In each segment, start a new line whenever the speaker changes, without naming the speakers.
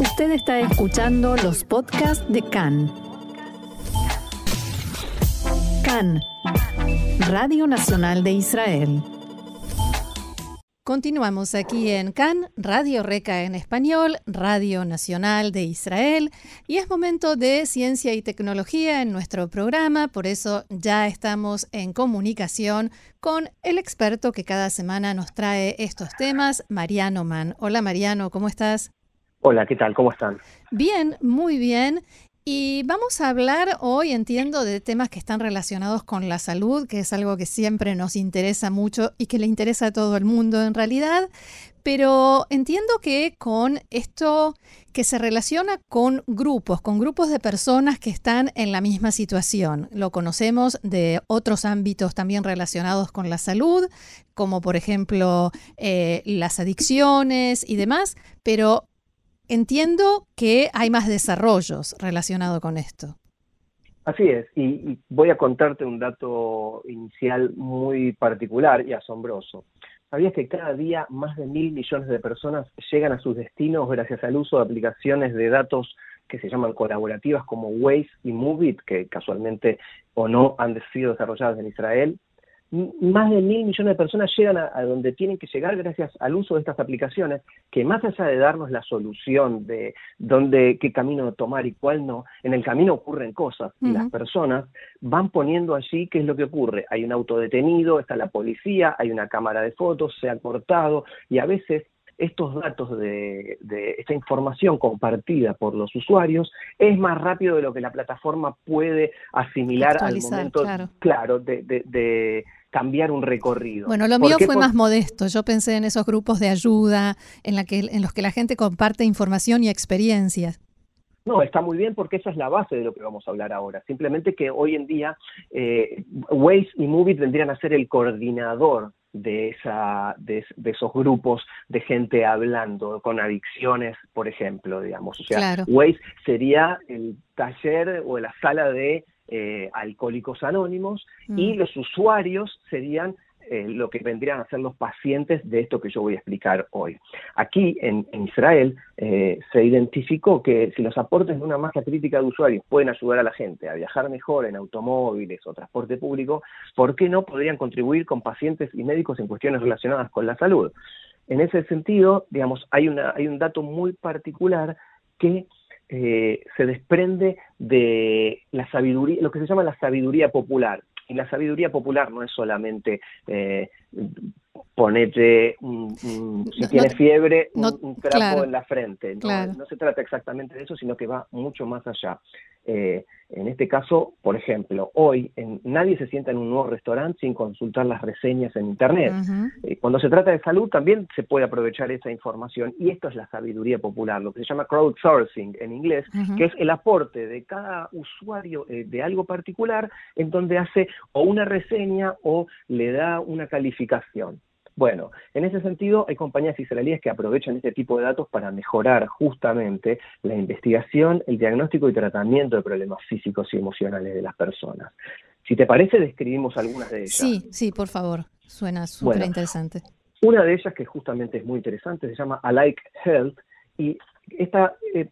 Usted está escuchando los podcasts de CAN. CAN, Radio Nacional de Israel.
Continuamos aquí en CAN, Radio Reca en español, Radio Nacional de Israel, y es momento de ciencia y tecnología en nuestro programa, por eso ya estamos en comunicación con el experto que cada semana nos trae estos temas, Mariano Mann. Hola Mariano, ¿cómo estás?
Hola, ¿qué tal? ¿Cómo están?
Bien, muy bien. Y vamos a hablar hoy, entiendo, de temas que están relacionados con la salud, que es algo que siempre nos interesa mucho y que le interesa a todo el mundo en realidad, pero entiendo que con esto que se relaciona con grupos, con grupos de personas que están en la misma situación. Lo conocemos de otros ámbitos también relacionados con la salud, como por ejemplo eh, las adicciones y demás, pero Entiendo que hay más desarrollos relacionados con esto.
Así es, y, voy a contarte un dato inicial muy particular y asombroso. ¿Sabías que cada día más de mil millones de personas llegan a sus destinos gracias al uso de aplicaciones de datos que se llaman colaborativas como Waze y Movit, que casualmente o no han sido desarrolladas en Israel? Más de mil millones de personas llegan a, donde tienen que llegar gracias al uso de estas aplicaciones, que más allá de darnos la solución de dónde, qué camino tomar y cuál no, en el camino ocurren cosas y las personas van poniendo allí qué es lo que ocurre. Hay un auto detenido, está la policía, hay una cámara de fotos, se ha cortado y a veces estos datos de, esta información compartida por los usuarios es más rápido de lo que la plataforma puede asimilar al momento claro, de, cambiar un recorrido.
Bueno, lo mío fue más modesto. Yo pensé en esos grupos de ayuda en, la que, en los que la gente comparte información y experiencias.
No, está muy bien porque esa es la base de lo que vamos a hablar ahora. Simplemente que hoy en día eh, Waze y Movit vendrían a ser el coordinador de, esa, de, esos grupos de gente hablando con adicciones, por ejemplo, digamos. O sea, Waze sería el taller o la sala de eh, alcohólicos anónimos y mm. los usuarios serían eh, lo que vendrían a ser los pacientes de esto que yo voy a explicar hoy. Aquí en, Israel eh, se identificó que si los aportes de una masa crítica de usuarios pueden ayudar a la gente a viajar mejor en automóviles o transporte público, ¿por qué no podrían contribuir con pacientes y médicos en cuestiones relacionadas con la salud? En ese sentido, digamos, hay, una, hay un dato muy particular que eh, se desprende de la sabiduría, lo que se llama la sabiduría popular. Y la sabiduría popular no es solamente eh, ponerte, si tienes fiebre, un, trapo en la frente. No, se trata exactamente de eso, sino que va mucho más allá. Eh, en este caso, por ejemplo, hoy nadie se sienta en un nuevo restaurante sin consultar las reseñas en Internet. Eh, cuando se trata de salud también se puede aprovechar esa información y esto es la sabiduría popular, lo que se llama crowdsourcing en inglés, que es el aporte de cada usuario eh, de algo particular en donde hace o una reseña o le da una calificación. Bueno, en ese sentido hay compañías israelíes que aprovechan este tipo de datos para mejorar justamente la investigación, el diagnóstico y tratamiento de problemas físicos y emocionales de las personas. Si te parece, describimos algunas de ellas.
Sí, sí, por favor. Suena súper interesante.
Una de ellas, que justamente es muy interesante, se llama Alike Health y esta eh, eh,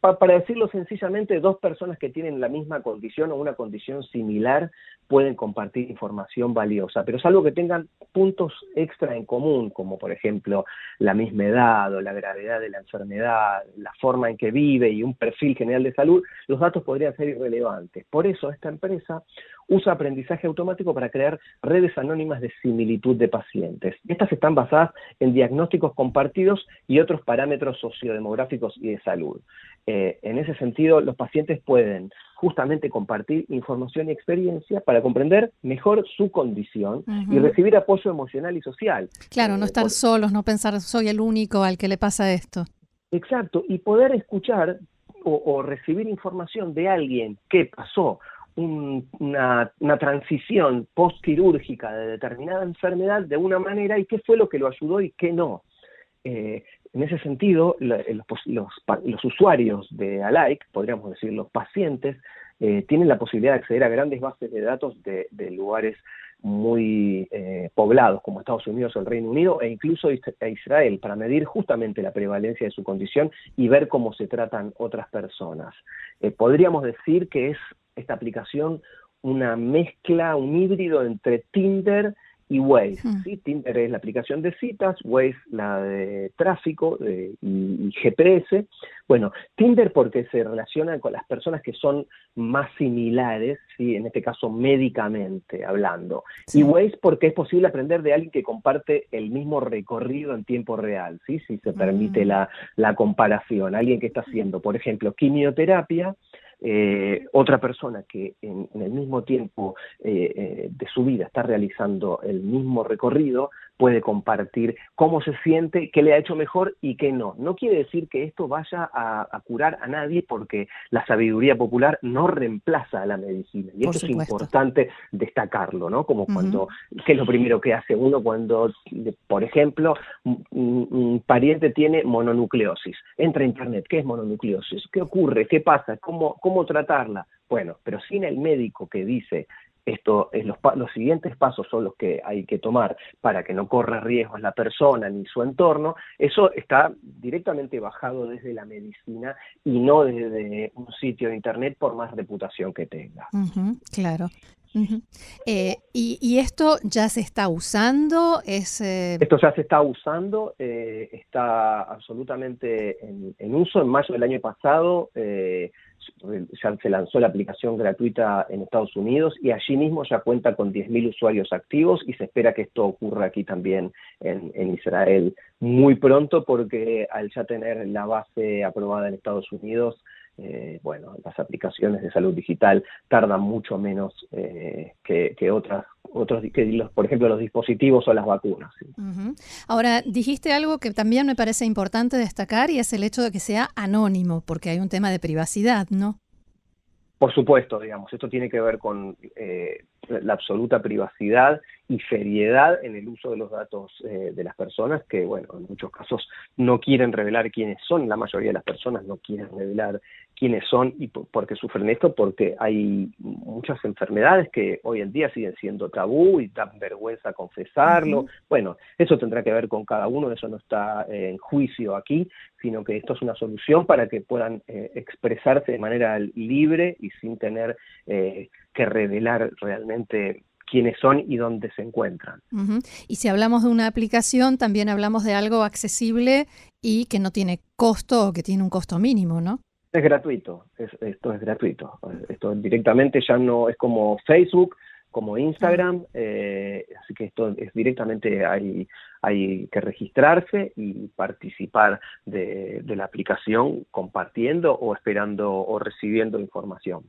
para decirlo sencillamente, dos personas que tienen la misma condición o una condición similar pueden compartir información valiosa, pero salvo que tengan puntos extra en común, como por ejemplo la misma edad o la gravedad de la enfermedad, la forma en que vive y un perfil general de salud, los datos podrían ser irrelevantes. Por eso esta empresa usa aprendizaje automático para crear redes anónimas de similitud de pacientes. Estas están basadas en diagnósticos compartidos y otros parámetros sociodemográficos y de salud. Eh, en ese sentido, los pacientes pueden justamente compartir información y experiencia para comprender mejor su condición y recibir apoyo emocional y social.
Claro, no eh, estar solos, no pensar soy el único al que le pasa esto.
Exacto, y poder escuchar o, recibir información de alguien que pasó una, transición postquirúrgica de determinada enfermedad de una manera y qué fue lo que lo ayudó y qué no. Eh, en ese sentido, eh, los, usuarios de Alike, podríamos decir los pacientes, eh, tienen la posibilidad de acceder a grandes bases de datos de, lugares muy poblados como Estados Unidos o el Reino Unido e incluso a Israel para medir justamente la prevalencia de su condición y ver cómo se tratan otras personas. Podríamos decir que es esta aplicación una mezcla, un híbrido entre Tinder y Waze. Hmm. ¿sí? Tinder es la aplicación de citas, Waze la de tráfico y, GPS. Bueno, Tinder porque se relaciona con las personas que son más similares, ¿sí? en este caso médicamente hablando. Y Waze porque es posible aprender de alguien que comparte el mismo recorrido en tiempo real, ¿sí? si se permite mm. la, la comparación. Alguien que está haciendo, por ejemplo, quimioterapia eh, otra persona que en, el mismo tiempo eh, eh, de su vida está realizando el mismo recorrido puede compartir cómo se siente, qué le ha hecho mejor y qué no. No quiere decir que esto vaya a, curar a nadie porque la sabiduría popular no reemplaza a la medicina. Y esto es importante destacarlo, ¿no? Como cuando, ¿qué es lo primero que hace uno cuando, por ejemplo, un, pariente tiene mononucleosis? Entra a internet, ¿qué es mononucleosis? ¿Qué ocurre? ¿Qué pasa? ¿Cómo, cómo tratarla? Bueno, pero sin el médico que dice esto, los, los, siguientes pasos son los que hay que tomar para que no corra riesgos la persona ni su entorno, eso está directamente bajado desde la medicina y no desde un sitio de internet por más reputación que tenga.
claro. Eh, y, esto ya se está usando? Es,
eh, Esto ya se está usando, eh, está absolutamente en, uso. En mayo del año pasado ya se lanzó la aplicación gratuita en Estados Unidos y allí mismo ya cuenta con 10.000 usuarios activos y se espera que esto ocurra aquí también en, Israel muy pronto porque al ya tener la base aprobada en Estados Unidos, eh, bueno, las aplicaciones de salud digital tardan mucho menos eh, que, otras, otros, que por ejemplo los dispositivos o las vacunas.
Ahora, dijiste algo que también me parece importante destacar y es el hecho de que sea anónimo, porque hay un tema de privacidad, ¿no?
Por supuesto, digamos, esto tiene que ver con eh, la absoluta privacidad y seriedad en el uso de los datos eh, de las personas que, bueno, en muchos casos no quieren revelar quiénes son, la mayoría de las personas no quieren revelar quiénes son y por, qué sufren esto, porque hay muchas enfermedades que hoy en día siguen siendo tabú y dan vergüenza confesarlo. Bueno, eso tendrá que ver con cada uno, eso no está eh, en juicio aquí, sino que esto es una solución para que puedan eh, expresarse de manera libre y sin tener que revelar realmente quiénes son y dónde se encuentran.
Y si hablamos de una aplicación, también hablamos de algo accesible y que no tiene costo o que tiene un costo mínimo, ¿no?
Es gratuito, esto es gratuito. Esto directamente ya no es como Facebook, como Instagram, eh, así que esto es directamente hay, hay que registrarse y participar de, de la aplicación compartiendo o esperando o recibiendo información.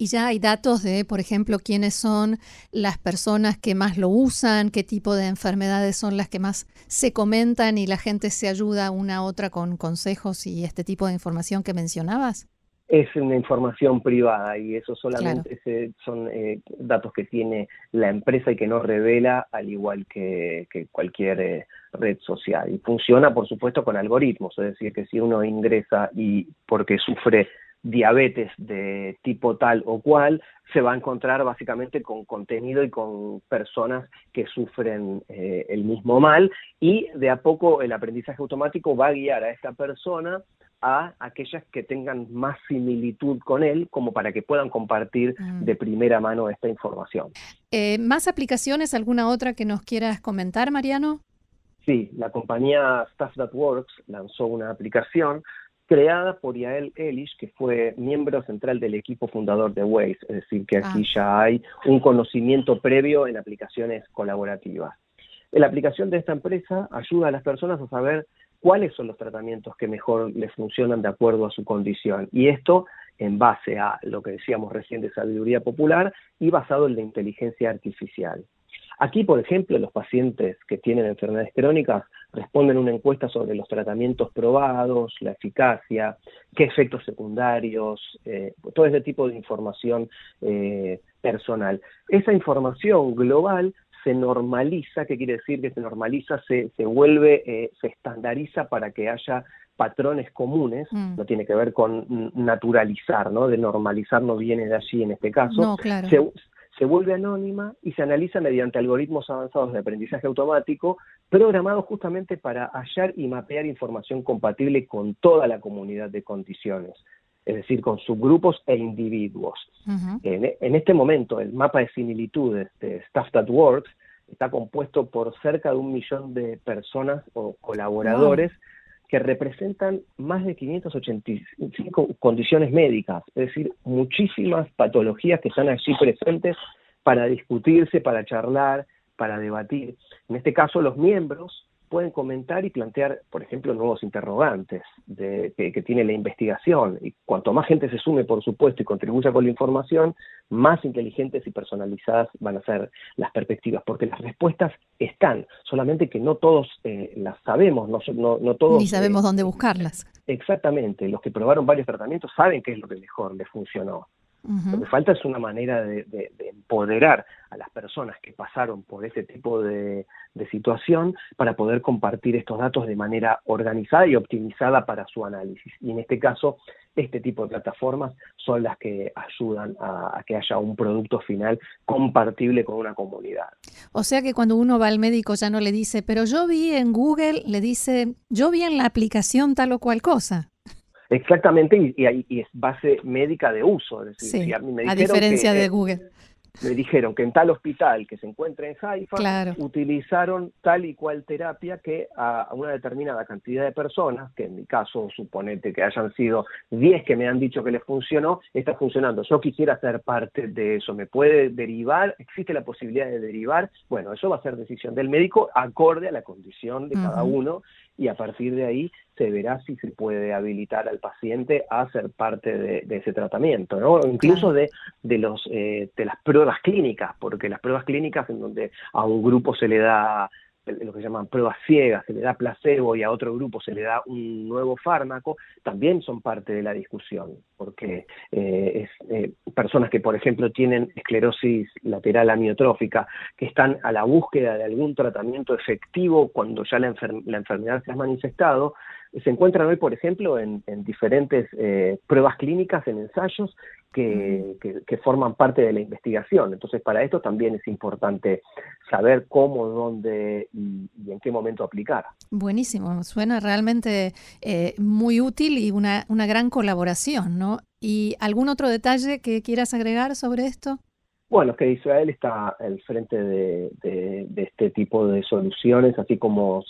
Y ya hay datos de, por ejemplo, quiénes son las personas que más lo usan, qué tipo de enfermedades son las que más se comentan y la gente se ayuda una a otra con consejos y este tipo de información que mencionabas.
Es una información privada y eso solamente son eh, datos que tiene la empresa y que no revela al igual que, cualquier eh, red social. Y funciona, por supuesto, con algoritmos, es decir, que si uno ingresa y porque sufre diabetes de tipo tal o cual, se va a encontrar básicamente con contenido y con personas que sufren eh, el mismo mal y de a poco el aprendizaje automático va a guiar a esta persona a aquellas que tengan más similitud con él como para que puedan compartir mm. de primera mano esta información.
Eh, ¿Más aplicaciones? ¿Alguna otra que nos quieras comentar, Mariano?
Sí, la compañía Stuff That Works lanzó una aplicación creada por Yael Elish, que fue miembro central del equipo fundador de Waze, es decir, que aquí ah. ya hay un conocimiento previo en aplicaciones colaborativas. La aplicación de esta empresa ayuda a las personas a saber cuáles son los tratamientos que mejor les funcionan de acuerdo a su condición. Y esto en base a lo que decíamos recién de sabiduría popular y basado en la inteligencia artificial. Aquí, por ejemplo, los pacientes que tienen enfermedades crónicas responden una encuesta sobre los tratamientos probados, la eficacia, qué efectos secundarios, eh, todo ese tipo de información eh, personal. Esa información global se normaliza, ¿qué quiere decir que se normaliza? Se, se vuelve, eh, se estandariza para que haya patrones comunes, mm. no tiene que ver con naturalizar, ¿no? De normalizar no viene de allí en este caso.
No, claro
se vuelve anónima y se analiza mediante algoritmos avanzados de aprendizaje automático programados justamente para hallar y mapear información compatible con toda la comunidad de condiciones, es decir, con subgrupos e individuos. en, este momento, el mapa de similitudes de Stuff That Works está compuesto por cerca de un millón de personas o colaboradores que representan más de 585 condiciones médicas, es decir, muchísimas patologías que están allí presentes para discutirse, para charlar, para debatir. En este caso, los miembros pueden comentar y plantear, por ejemplo, nuevos interrogantes de, que, tiene la investigación. Y cuanto más gente se sume, por supuesto, y contribuya con la información, más inteligentes y personalizadas van a ser las perspectivas, porque las respuestas están, solamente que no todos eh, las sabemos, no, no, todos...
Ni sabemos eh, dónde buscarlas.
Exactamente, los que probaron varios tratamientos saben qué es lo que mejor les funcionó. Lo que falta es una manera de, empoderar a las personas que pasaron por ese tipo de, situación para poder compartir estos datos de manera organizada y optimizada para su análisis. Y en este caso, este tipo de plataformas son las que ayudan a, que haya un producto final compartible con una comunidad.
O sea que cuando uno va al médico ya no le dice, pero yo vi en Google, le dice, yo vi en la aplicación tal o cual cosa.
Exactamente, y, y, es base médica de uso.
a, diferencia de Google.
Me dijeron que en tal hospital que se encuentra en Haifa utilizaron tal y cual terapia que a, una determinada cantidad de personas, que en mi caso suponete que hayan sido 10 que me han dicho que les funcionó, está funcionando. Yo quisiera ser parte de eso. ¿Me puede derivar? ¿Existe la posibilidad de derivar? Bueno, eso va a ser decisión del médico acorde a la condición de cada uno y a partir de ahí se verá si se puede habilitar al paciente a ser parte de, ese tratamiento, ¿no? Incluso de, de, los, eh, de las pruebas clínicas, porque las pruebas clínicas en donde a un grupo se le da lo que llaman pruebas ciegas, se le da placebo y a otro grupo se le da un nuevo fármaco, también son parte de la discusión, porque eh, es, eh, personas que, por ejemplo, tienen esclerosis lateral amiotrófica, que están a la búsqueda de algún tratamiento efectivo cuando ya la, la enfermedad se ha manifestado, se encuentran hoy, por ejemplo, en, diferentes eh, pruebas clínicas, en ensayos que, forman parte de la investigación. Entonces, para esto también es importante saber cómo, dónde y, en qué momento aplicar.
Buenísimo, suena realmente eh, muy útil y una, una gran colaboración, ¿no? ¿Y algún otro detalle que quieras agregar sobre esto?
Bueno, que Israel está al frente de, este tipo de soluciones, así como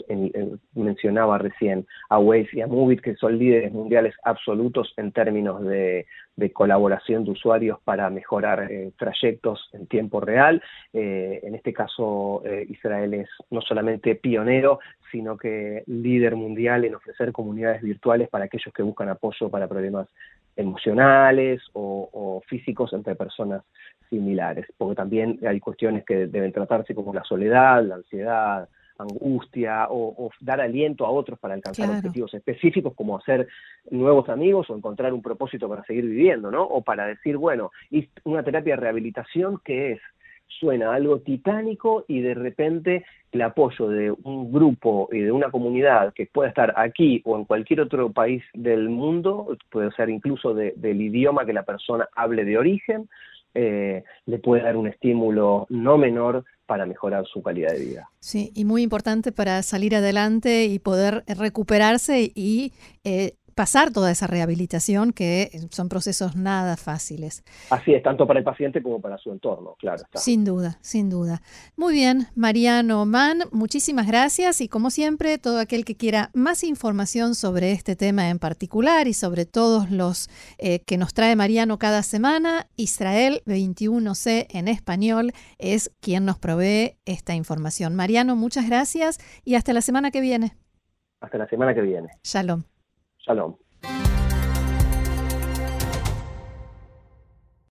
mencionaba recién a Waze y a Movit, que son líderes mundiales absolutos en términos de, colaboración de usuarios para mejorar eh, trayectos en tiempo real. Eh, en este caso, eh, Israel es no solamente pionero, sino que líder mundial en ofrecer comunidades virtuales para aquellos que buscan apoyo para problemas emocionales o físicos entre personas similares, porque también hay cuestiones que deben tratarse como la soledad, la ansiedad, angustia o, dar aliento a otros para alcanzar objetivos específicos como hacer nuevos amigos o encontrar un propósito para seguir viviendo, ¿no? O para decir, bueno, una terapia de rehabilitación que es suena algo titánico y de repente el apoyo de un grupo y de una comunidad que pueda estar aquí o en cualquier otro país del mundo, puede ser incluso del idioma que la persona hable de origen, eh, le puede dar un estímulo no menor para mejorar su calidad de vida.
Sí, y muy importante para salir adelante y poder recuperarse y eh, pasar toda esa rehabilitación, que son procesos nada fáciles.
Así es, tanto para el paciente como para su entorno, claro.
Sin duda, sin duda. Muy bien, Mariano Mann, muchísimas gracias y como siempre, todo aquel que quiera más información sobre este tema en particular y sobre todos los eh, que nos trae Mariano cada semana, Israel 21C en español es quien nos provee esta información. Mariano, muchas gracias y hasta la semana que viene.
Hasta la semana que viene.
Shalom.
Shalom.